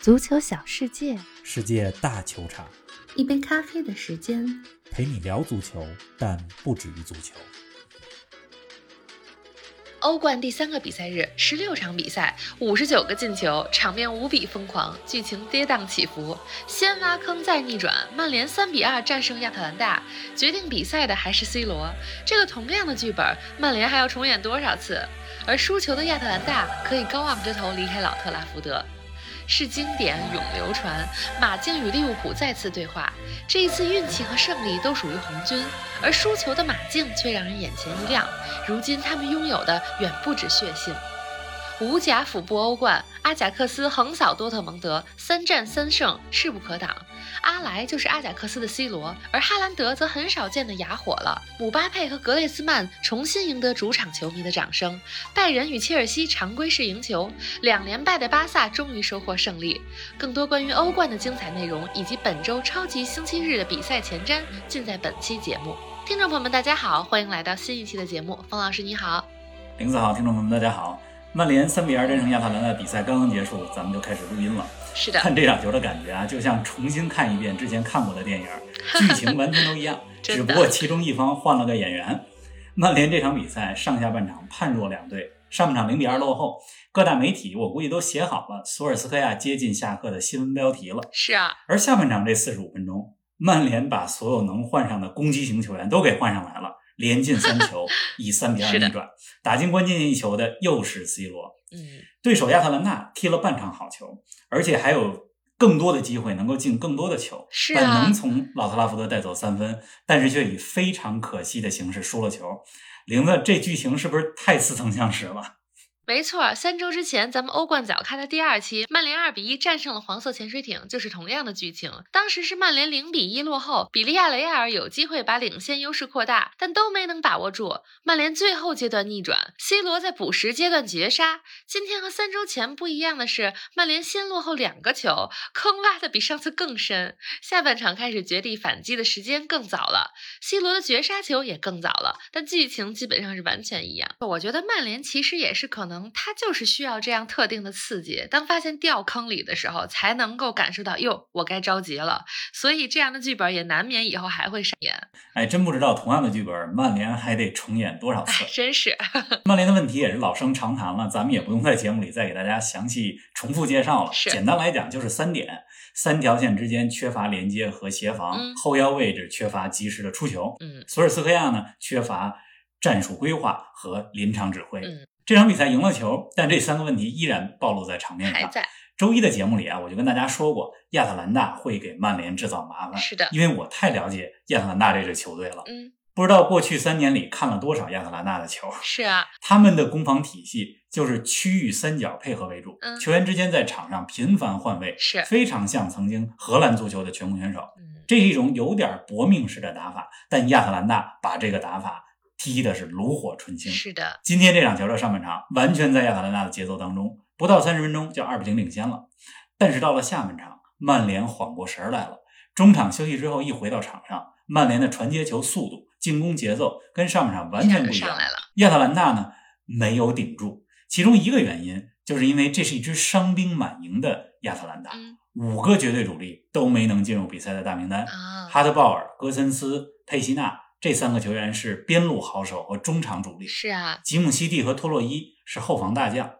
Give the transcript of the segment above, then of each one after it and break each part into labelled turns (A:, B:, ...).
A: 足球小世界，
B: 世界大球场，
A: 一杯咖啡的时间。
B: 陪你聊足球，但不止于足球。
C: 欧冠第三个比赛日，十六场比赛，五十九个进球，场面无比疯狂，剧情跌宕起伏。先挖坑再逆转，曼联三比二战胜亚特兰大。决定比赛的还是 C 罗。这个同样的剧本，曼联还要重演多少次？而输球的亚特兰大可以高昂着头离开老特拉福德。是经典永流传。马竞与利物浦再次对话，这一次运气和胜利都属于红军，而输球的马竞却让人眼前一亮。如今他们拥有的远不止血性。五甲辅部欧冠，阿贾克斯横扫多特蒙德，三战三胜，势不可挡。阿莱就是阿贾克斯的 C 罗，而哈兰德则很少见的哑火了。姆巴佩和格列斯曼重新赢得主场球迷的掌声。拜仁与切尔西常规式赢球，两连败的巴萨终于收获胜利。更多关于欧冠的精彩内容，以及本周超级星期日的比赛前瞻，尽在本期节目。听众朋友们，大家好，欢迎来到新一期的节目。冯老师你好，
B: 林子好，听众朋友们大家好。曼联三比二战胜亚特兰大比赛刚刚结束，咱们就开始录音了。
C: 是的，
B: 看这场球的感觉啊，就像重新看一遍之前看过的电影，剧情完全都一样，只不过其中一方换了个演员。曼联这场比赛上下半场判若两队，上半场零比二落后，各大媒体我估计都写好了索尔斯克亚接近下课的新闻标题了。
C: 是啊，
B: 而下半场这四十五分钟，曼联把所有能换上的攻击型球员都给换上来了。连进三球，以三比二逆转，打进关键一球的又是 C 罗。
C: 嗯，
B: 对手亚特兰大踢了半场好球，而且还有更多的机会能够进更多的球，
C: 是
B: 但能从老特拉福德带走三分，但是却以非常可惜的形式输了球。玲子，这剧情是不是太似曾相识了？
C: 没错，三周之前咱们欧冠早开的第二期，曼联二比一战胜了黄色潜水艇，就是同样的剧情。当时是曼联零比一落后，比利亚雷亚尔有机会把领先优势扩大，但都没能把握住。曼联最后阶段逆转，C 罗在补时阶段绝杀。今天和三周前不一样的是，曼联先落后两个球，坑挖的比上次更深。下半场开始绝地反击的时间更早了，C 罗的绝杀球也更早了，但剧情基本上是完全一样。我觉得曼联其实也是可能。他就是需要这样特定的刺激，当发现掉坑里的时候，才能够感受到哟，我该着急了。所以这样的剧本也难免以后还会上演。
B: 哎，真不知道同样的剧本，曼联还得重演多少次？
C: 真是，
B: 曼联的问题也是老生常谈了，咱们也不用在节目里再给大家详细重复介绍了。简单来讲就是三点：三条线之间缺乏连接和协防，后腰位置缺乏及时的出球。
C: 嗯，
B: 索尔斯克亚呢缺乏战术规划和临场指挥。
C: 嗯。
B: 这场比赛赢了球，但这三个问题依然暴露在场面上。
C: 还在
B: 周一的节目里啊，我就跟大家说过，亚特兰大会给曼联制造麻烦。
C: 是的，
B: 因为我太了解亚特兰大这支球队了。
C: 嗯，
B: 不知道过去三年里看了多少亚特兰大的球。
C: 是啊，
B: 他们的攻防体系就是区域三角配合为主，
C: 嗯，
B: 球员之间在场上频繁换位，
C: 是
B: 非常像曾经荷兰足球的全攻选手。
C: 嗯，
B: 这是一种有点搏命式的打法，但亚特兰大把这个打法。踢的是炉火纯青，
C: 是的。
B: 今天这场球的上半场完全在亚特兰大的节奏当中，不到三十分钟就二比零领先了。但是到了下半场，曼联缓过神来了。中场休息之后一回到场上，曼联的传接球速度、进攻节奏跟上半场完全不一样。亚特兰大呢没有顶住，其中一个原因就是因为这是一支伤兵满营的亚特兰大，五个绝对主力都没能进入比赛的大名单。哈特鲍尔、戈森斯、佩西纳。这三个球员是边路好手和中场主力，
C: 是啊，
B: 吉姆西蒂和托洛伊是后防大将，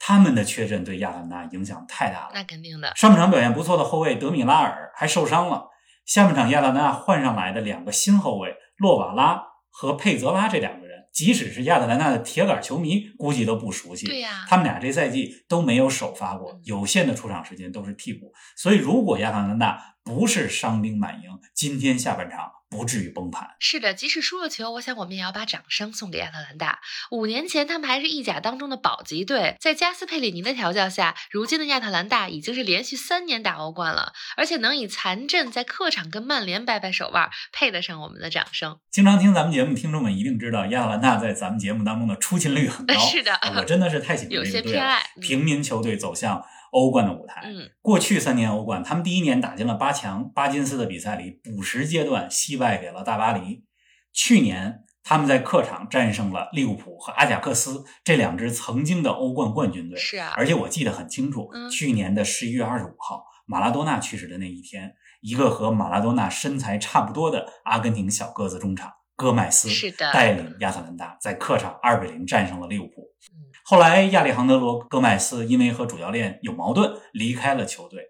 B: 他们的缺阵对亚特兰大影响太大了。
C: 那肯定的。
B: 上半场表现不错的后卫德米拉尔还受伤了，下半场亚特兰大换上来的两个新后卫洛瓦拉和佩泽拉这两个人，即使是亚特兰大的铁杆球迷，估计都不熟悉。
C: 对呀，
B: 他们俩这赛季都没有首发过，有限的出场时间都是替补。所以，如果亚特兰大不是伤兵满营，今天下半场。不至于崩盘。
C: 是的，即使输了球，我想我们也要把掌声送给亚特兰大。五年前他们还是意甲当中的保级队，在加斯佩里尼的调教下，如今的亚特兰大已经是连续三年打欧冠了，而且能以残阵在客场跟曼联掰掰手腕，配得上我们的掌声。
B: 经常听咱们节目听众们一定知道，亚特兰大在咱们节目当中的出勤率很高。
C: 是的，
B: 我真的是太喜欢
C: 有些
B: 偏
C: 爱
B: 平民球队走向。欧冠的舞台，
C: 嗯，
B: 过去三年欧冠，他们第一年打进了八强，巴金斯的比赛里补时阶段惜败给了大巴黎。去年他们在客场战胜了利物浦和阿贾克斯这两支曾经的欧冠冠军队。
C: 是啊，
B: 而且我记得很清楚，
C: 嗯
B: 去年的十一月二十五号，马拉多纳去世的那一天，一个和马拉多纳身材差不多的阿根廷小个子中场戈麦斯
C: 是的
B: 带领亚特兰大在客场二比零战胜了利物浦。
C: 嗯
B: 后来，亚历杭德罗·戈麦斯因为和主教练有矛盾离开了球队，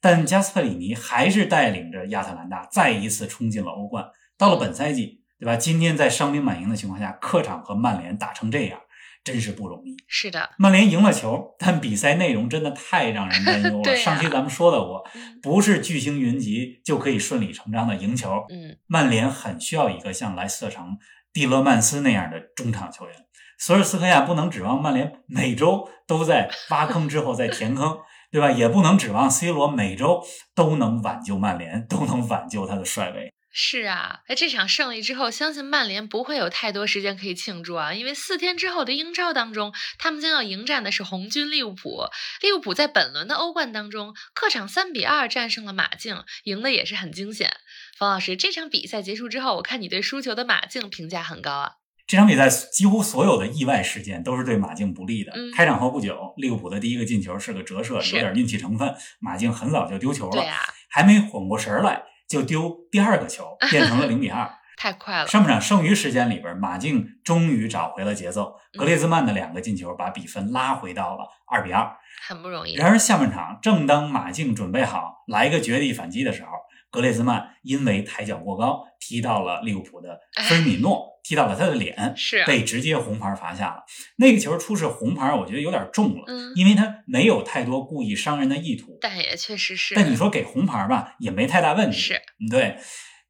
B: 但加斯佩里尼还是带领着亚特兰大再一次冲进了欧冠。到了本赛季，对吧？今天在伤兵满营的情况下，客场和曼联打成这样，真是不容易。
C: 是的，
B: 曼联赢了球，但比赛内容真的太让人担忧了。
C: 啊
B: 上期咱们说到过，
C: 嗯
B: 不是巨星云集就可以顺理成章的赢球。
C: 嗯，
B: 曼联很需要一个像莱斯特城蒂勒曼斯那样的中场球员。索尔斯克亚不能指望曼联每周都在挖坑之后再填坑，对吧？也不能指望 C 罗每周都能挽救曼联，都能挽救他的帅位。
C: 是啊，在这场胜利之后，相信曼联不会有太多时间可以庆祝啊，因为四天之后的英超当中，他们将要迎战的是红军利物浦。利物浦在本轮的欧冠当中，客场三比二战胜了马竞，赢的也是很惊险。冯老师，这场比赛结束之后，我看你对输球的马竞评价很高啊。
B: 这场比赛几乎所有的意外事件都是对马竞不利的。
C: 嗯
B: 开场后不久，利物浦的第一个进球是个折射，有点运气成分，马竞很早就丢球了，还没缓过神儿来就丢第二个球，变成了零比二。
C: 太快了。
B: 上半场剩余时间里边，马竞终于找回了节奏，格列兹曼的两个进球把比分拉回到了二比二。
C: 很不容易。
B: 然而下半场，正当马竞准备好来个绝地反击的时候，格列兹曼因为抬脚过高，踢到了利物浦的菲尔米诺，踢到了他的脸，
C: 是啊
B: 被直接红牌罚下了。那个球出示红牌，我觉得有点重了，
C: 嗯
B: 因为他没有太多故意伤人的意图。
C: 但也确实是。
B: 但你说给红牌吧，也没太大问题。
C: 是，
B: 对。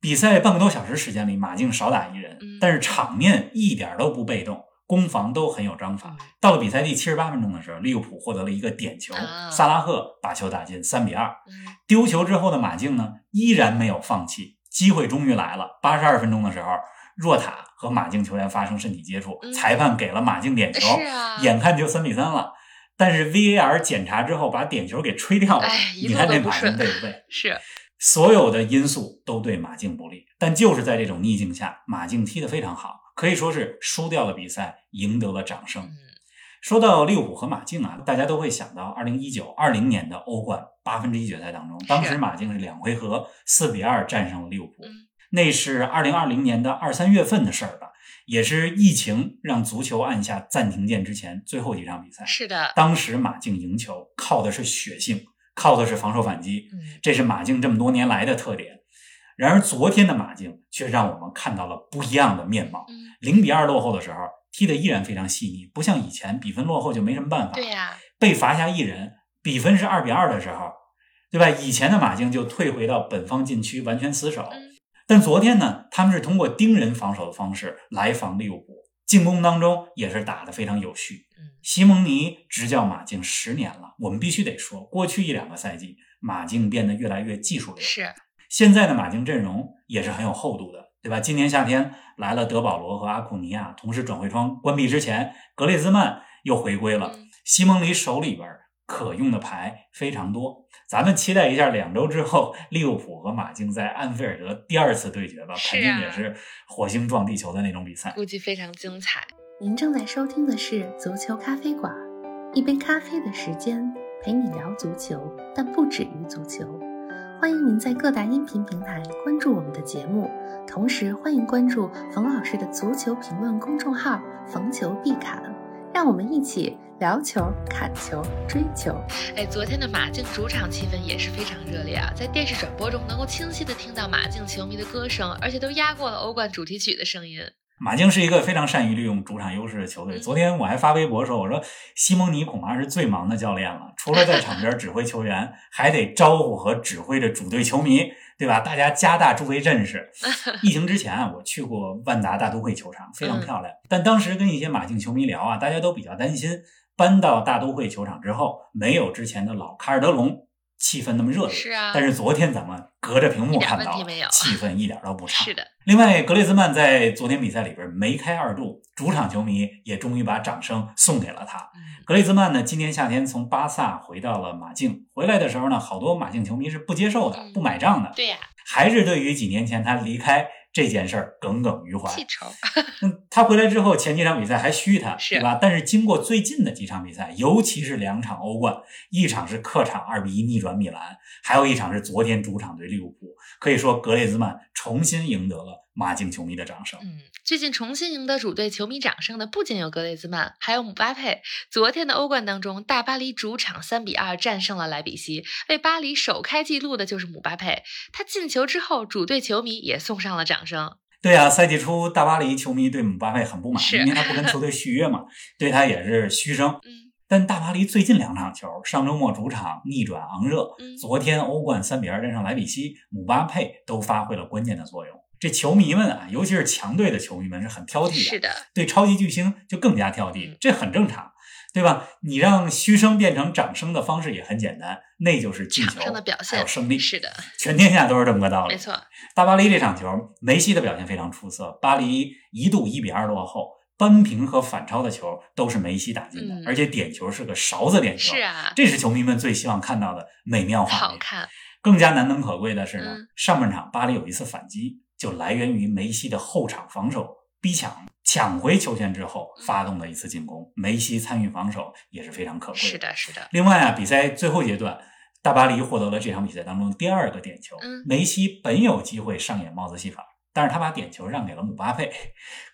B: 比赛半个多小时时间里，马竞少打一人，
C: 嗯
B: 但是场面一点都不被动，攻防都很有章法。
C: 嗯
B: 到了比赛第七十八分钟的时候，利物浦获得了一个点球，
C: 啊
B: 萨拉赫把球打进，三比二。
C: 嗯
B: 丢球之后的马竞呢，依然没有放弃，机会终于来了。八十二分钟的时候，若塔和马竞球员发生身体接触，
C: 嗯
B: 裁判给了马竞点球，眼看就三比三了。但是 VAR 检查之后，把点球给吹掉了。你看这马竞对不对？
C: 是，
B: 所有的因素都对马竞不利，但就是在这种逆境下，马竞踢得非常好，可以说是输掉了比赛，赢得了掌声。
C: 嗯
B: 说到利物浦和马竞啊，大家都会想到二零一九、二零年的欧冠八分之一决赛当中，当时马竞是两回合四比二战胜了利物浦，
C: 嗯
B: 那是二零二零年的二三月份的事儿吧，也是疫情让足球按下暂停键之前最后几场比赛。
C: 是的，
B: 当时马竞赢球靠的是血性，靠的是防守反击，
C: 嗯
B: 这是马竞这么多年来的特点。然而昨天的马竞却让我们看到了不一样的面貌。
C: 嗯，
B: 零比二落后的时候，踢得依然非常细腻，不像以前比分落后就没什么办法。
C: 对呀，
B: 被罚下一人，比分是二比二的时候，对吧？以前的马竞就退回到本方禁区完全死守，
C: 嗯
B: 但昨天呢，他们是通过盯人防守的方式来防利物浦，进攻当中也是打得非常有序。
C: 嗯
B: 西蒙尼执教马竞十年了，我们必须得说，过去一两个赛季，马竞变得越来越技术流。
C: 是，
B: 现在的马竞阵容也是很有厚度的，对吧？今年夏天来了德保罗和阿库尼亚，同时转会窗关闭之前，格列兹曼又回归了。
C: 嗯
B: 西蒙尼手里边可用的牌非常多，咱们期待一下两周之后利物浦和马竞在安菲尔德第二次对决吧，肯定
C: 啊
B: 也是火星撞地球的那种比赛。
C: 估计非常精彩。
A: 您正在收听的是足球咖啡馆，一杯咖啡的时间陪你聊足球，但不止于足球。欢迎您在各大音频平台关注我们的节目，同时欢迎关注冯老师的足球评论公众号“冯球必侃”，让我们一起聊球、砍球、追球。
C: 哎，昨天的马竞主场气氛也是非常热烈啊，在电视转播中能够清晰的听到马竞球迷的歌声，而且都压过了欧冠主题曲的声音。
B: 马竞是一个非常善于利用主场优势的球队。
C: 嗯
B: 昨天我还发微博说，我说西蒙尼恐怕是最忙的教练了，除了在场边指挥球员，还得招呼和指挥着主队球迷，对吧？大家加大助威阵势。疫情之前啊，我去过万达大都会球场，非常漂亮。但当时跟一些马竞球迷聊啊，大家都比较担心，搬到大都会球场之后，没有之前的老卡尔德隆气氛那么热烈。
C: 是啊，
B: 但是昨天咱们隔着屏幕看到气氛一点都不差。
C: 是的，
B: 另外，格列兹曼在昨天比赛里边梅开二度，主场球迷也终于把掌声送给了他。
C: 嗯，
B: 格列兹曼呢，今年夏天从巴萨回到了马竞，回来的时候呢，好多马竞球迷是不接受的、
C: 嗯
B: 不买账的，
C: 对呀，
B: 还是对于几年前他离开这件事儿耿耿于怀。
C: 记仇，
B: 嗯，他回来之后，前几场比赛还虚他，
C: 是
B: 对吧？但是经过最近的几场比赛，尤其是两场欧冠，一场是客场二比一逆转米兰，还有一场是昨天主场对利物浦，可以说格列兹曼重新赢得了马竞球迷的掌声。
C: 嗯，最近重新赢得主队球迷掌声的不仅有格雷兹曼，还有姆巴佩。昨天的欧冠当中，大巴黎主场三比二战胜了莱比锡，为巴黎首开纪录的就是姆巴佩。他进球之后，主队球迷也送上了掌声。
B: 对啊，赛季初大巴黎球迷对姆巴佩很不满，
C: 是
B: 因为他不跟球队续约嘛，对他也是嘘声。
C: 嗯，
B: 但大巴黎最近两场球，上周末主场逆转昂热，
C: 嗯
B: 昨天欧冠三比二战胜莱比锡，姆巴佩都发挥了关键的作用。这球迷们啊，尤其是强队的球迷们是很挑剔的，
C: 是的，
B: 对超级巨星就更加挑剔
C: 嗯，
B: 这很正常，对吧？你让嘘声变成掌声的方式也很简单，那就是进球
C: 的表现
B: 还有胜利，
C: 是的，
B: 全天下都是这么个道理。
C: 没错。
B: 大巴黎这场球，梅西的表现非常出色，巴黎一度一比二落后，扳平和反超的球都是梅西打进的，
C: 嗯
B: 而且点球是个勺子点球，
C: 是啊，
B: 这是球迷们最希望看到的美妙画面。
C: 好看。
B: 更加难能可贵的是呢，
C: 嗯
B: 上半场巴黎有一次反击，就来源于梅西的后场防守逼抢，抢回球权之后发动的一次进攻。梅西参与防守也是非常可贵
C: 是的，是的，
B: 另外啊，比赛最后阶段，大巴黎获得了这场比赛当中第二个点球。
C: 嗯
B: 梅西本有机会上演帽子戏法，但是他把点球让给了姆巴佩。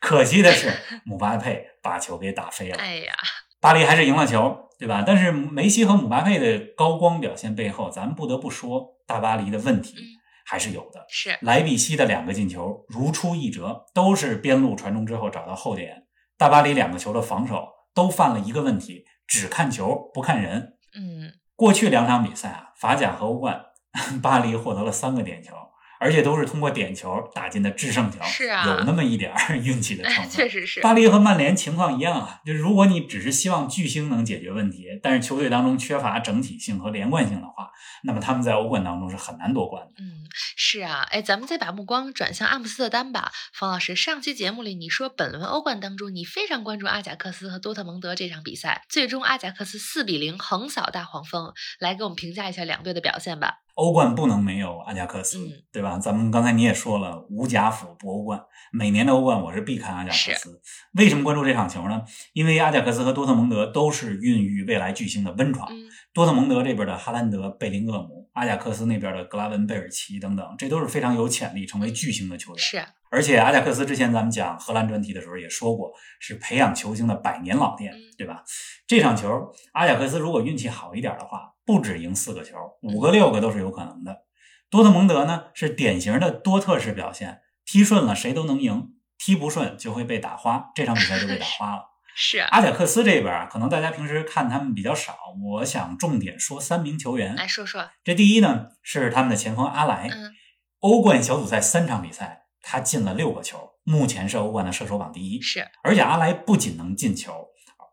B: 可惜的是，姆巴佩把球给打飞了。
C: 哎呀，
B: 巴黎还是赢了球，对吧？但是梅西和姆巴佩的高光表现背后，咱们不得不说，大巴黎的问题
C: 嗯
B: 还是有的。
C: 是
B: 莱比锡的两个进球如出一辙，都是边路传中之后找到后点。大巴黎两个球的防守都犯了一个问题，只看球不看人。
C: 嗯，
B: 过去两场比赛啊，法甲和欧冠，巴黎获得了三个点球，而且都是通过点球打进的制胜球，
C: 是啊
B: 有那么一点儿 运气的成
C: 哎，
B: 分。
C: 确实是。
B: 巴黎和曼联情况一样啊，就是如果你只是希望巨星能解决问题，但是球队当中缺乏整体性和连贯性的话，那么他们在欧冠当中是很难夺冠的。
C: 嗯，是啊，哎，咱们再把目光转向阿姆斯特丹吧。方老师，上期节目里你说本轮欧冠当中你非常关注阿贾克斯和多特蒙德这场比赛，最终阿贾克斯四比零横扫大黄蜂，来给我们评价一下两队的表现吧。
B: 欧冠不能没有阿贾克斯，
C: 嗯
B: 对吧？咱们刚才你也说了，无贾府不欧冠。每年的欧冠我是必看阿贾克斯。为什么关注这场球呢？因为阿贾克斯和多特蒙德都是孕育未来巨星的温床。
C: 嗯，
B: 多特蒙德这边的哈兰德、贝林厄姆，阿贾克斯那边的格拉文、贝尔奇等等，这都是非常有潜力成为巨星的球员。
C: 是啊，
B: 而且阿贾克斯之前咱们讲荷兰专题的时候也说过，是培养球星的百年老店
C: 嗯，
B: 对吧？这场球，阿贾克斯如果运气好一点的话，不止赢四个球，五个六个都是有可能的。多特蒙德呢是典型的多特式表现，踢顺了谁都能赢，踢不顺就会被打花，这场比赛就被打花了。
C: 是啊，
B: 阿贾克斯这边啊，可能大家平时看他们比较少，我想重点说三名球员。
C: 来说说，
B: 这第一呢是他们的前锋阿莱，
C: 嗯，
B: 欧冠小组赛三场比赛，他进了六个球，目前是欧冠的射手榜第一。
C: 是，
B: 而且阿莱不仅能进球，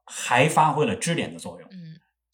B: 还发挥了支点的作用。
C: 嗯，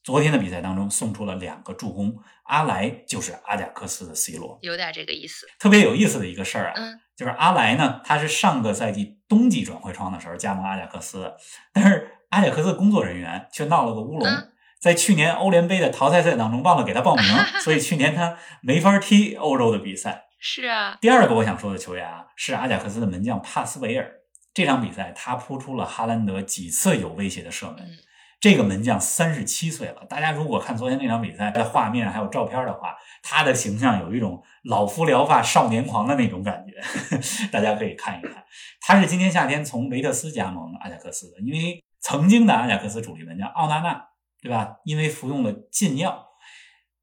B: 昨天的比赛当中送出了两个助攻，阿莱就是阿贾克斯的 C 罗。
C: 有点这个意思。
B: 特别有意思的一个事儿啊，
C: 嗯，
B: 就是阿莱呢，他是上个赛季冬季转会窗的时候加盟阿贾克斯的，但是阿贾克斯工作人员却闹了个乌龙。
C: 嗯
B: 在去年欧联杯的淘汰赛当中忘了给他报名，所以去年他没法踢欧洲的比赛。
C: 是啊，
B: 第二个我想说的球员啊，是阿贾克斯的门将帕斯维尔。这场比赛他扑出了哈兰德几次有威胁的射门。
C: 嗯，
B: 这个门将三十七岁了，大家如果看昨天那场比赛的画面还有照片的话，他的形象有一种老夫聊发少年狂的那种感觉，大家可以看一看。他是今年夏天从维特斯加盟阿贾克斯的，因为曾经的阿贾克斯主力门将奥纳纳，对吧？因为服用了禁药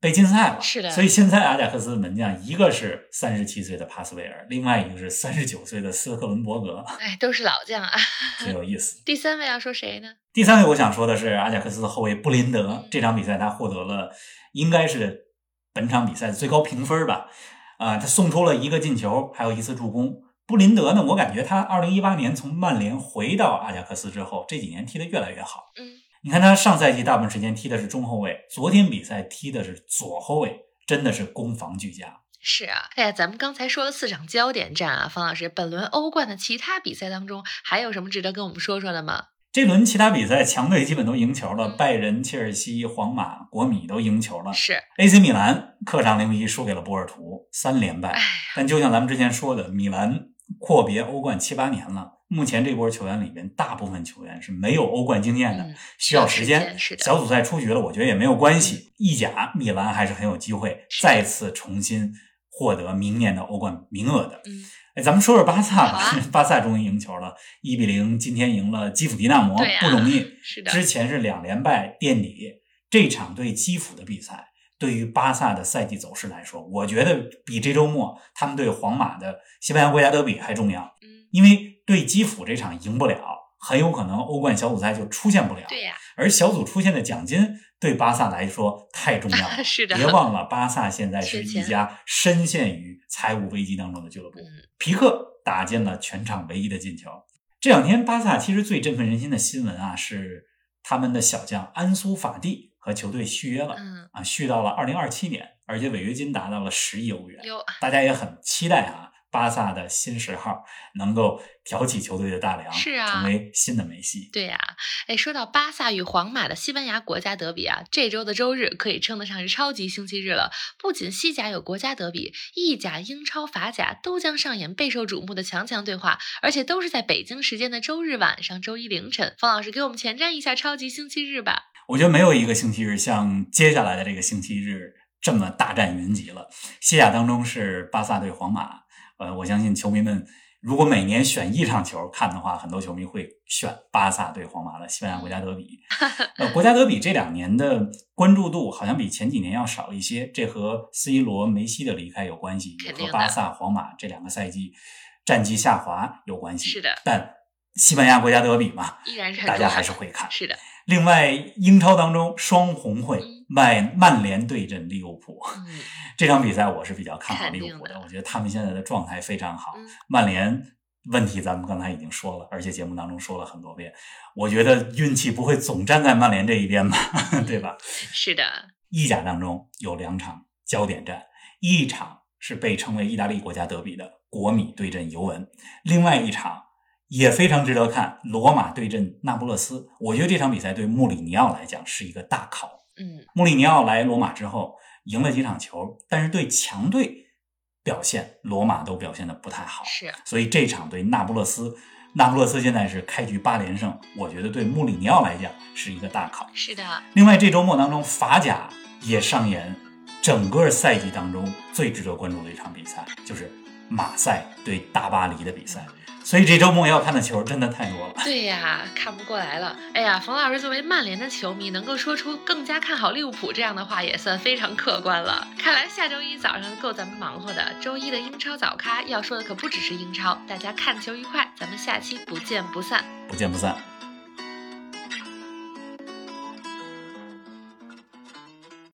B: 被禁赛了，
C: 是的
B: 所以现在阿贾克斯的门将一个是三十七岁的帕斯维尔，另外一个是三十九岁的斯克伦伯格，
C: 哎，都是老将啊。
B: 挺有意思。
C: 第三位要说谁呢？
B: 第三位我想说的是阿贾克斯的后卫布林德
C: 嗯，
B: 这场比赛他获得了应该是本场比赛的最高评分吧，啊、他送出了一个进球，还有一次助攻。布林德呢，我感觉他二零一八年从曼联回到阿贾克斯之后，这几年踢得越来越好。
C: 嗯，
B: 你看他上赛季大部分时间踢的是中后卫，昨天比赛踢的是左后卫，真的是攻防俱佳。
C: 是啊，哎呀，咱们刚才说了四场焦点战啊，方老师，本轮欧冠的其他比赛当中还有什么值得跟我们说说的吗？
B: 这轮其他比赛强队基本都赢球了，
C: 嗯
B: 拜仁、切尔西、皇马、国米都赢球了。
C: 是
B: ，AC 米兰客场零比一输给了波尔图，三连败。但就像咱们之前说的，米兰阔别欧冠七八年了。目前这波球员里边，大部分球员是没有欧冠经验的，
C: 嗯
B: 需要时间。小组赛出局了，我觉得也没有关系。意甲、米兰还是很有机会再次重新获得明年的欧冠名额的。
C: 嗯，
B: 哎，咱们说说巴萨吧。
C: 啊
B: 巴萨终于赢球了，一比零，今天赢了基辅迪纳摩，不容易。
C: 是的，
B: 之前是两连败垫底，这场对基辅的比赛，对于巴萨的赛季走势来说，我觉得比这周末他们对皇马的西班牙国家德比还重要。
C: 嗯，
B: 因为对基辅这场赢不了，很有可能欧冠小组赛就出现不了。
C: 对呀，
B: 而小组出现的奖金对巴萨来说太重要了。
C: 是的
B: 别忘了巴萨现在是一家深陷于财务危机当中的俱乐部。
C: 嗯，
B: 皮克打进了全场唯一的进球。这两天巴萨其实最振奋人心的新闻啊，是他们的小将安苏法蒂和球队续约了，
C: 嗯，
B: 啊，续到了二零二七年，而且违约金达到了十亿欧元。
C: 有
B: 大家也很期待啊，巴萨的新十号能够挑起球队的大梁，
C: 是啊
B: 成为新的梅西。
C: 对呀、哎，说到巴萨与皇马的西班牙国家德比啊，这周的周日可以称得上是超级星期日了。不仅西甲有国家德比，意甲、英超、法甲都将上演备受瞩目的强强对话，而且都是在北京时间的周日晚上、周一凌晨。方老师给我们前瞻一下超级星期日吧。
B: 我觉得没有一个星期日像接下来的这个星期日这么大战云集了。西甲当中是巴萨对皇马，呃，我相信球迷们如果每年选一场球看的话，很多球迷会选巴萨对皇马的西班牙国家德比。呃，国家德比这两年的关注度好像比前几年要少一些，这和 C 罗、梅西的离开有关系，也和巴萨、皇马这两个赛季战绩下滑有关系。
C: 是的
B: 但西班牙国家德比嘛，
C: 依然是
B: 大家还是会看。
C: 是的，
B: 另外，英超当中双红会
C: 嗯，
B: 曼曼联对阵利物浦
C: 嗯，
B: 这场比赛，我是比较看好利物浦的。我觉得他们现在的状态非常好
C: 嗯。
B: 曼联问题咱们刚才已经说了，而且节目当中说了很多遍。我觉得运气不会总站在曼联这一边吧，对吧？
C: 是的，
B: 意甲当中有两场焦点战，一场是被称为意大利国家德比的国米对阵尤文，另外一场也非常值得看，罗马对阵那不勒斯。我觉得这场比赛对穆里尼奥来讲是一个大考。
C: 嗯，
B: 穆里尼奥来罗马之后赢了几场球，但是对强队表现，罗马都表现的不太好。
C: 是，
B: 所以这场对那不勒斯，那不勒斯现在是开局八连胜，我觉得对穆里尼奥来讲是一个大考。
C: 是的，
B: 另外，这周末当中，法甲也上演整个赛季当中最值得关注的一场比赛，就是马赛对大巴黎的比赛。所以这周末要看的球真的太多了。
C: 对呀，看不过来了。哎呀，冯老师作为曼联的球迷，能够说出更加看好利物浦这样的话，也算非常客观了。看来下周一早上够咱们忙活的。周一的英超早咖要说的可不只是英超，大家看球愉快，咱们下期不见不散。
B: 不见不散。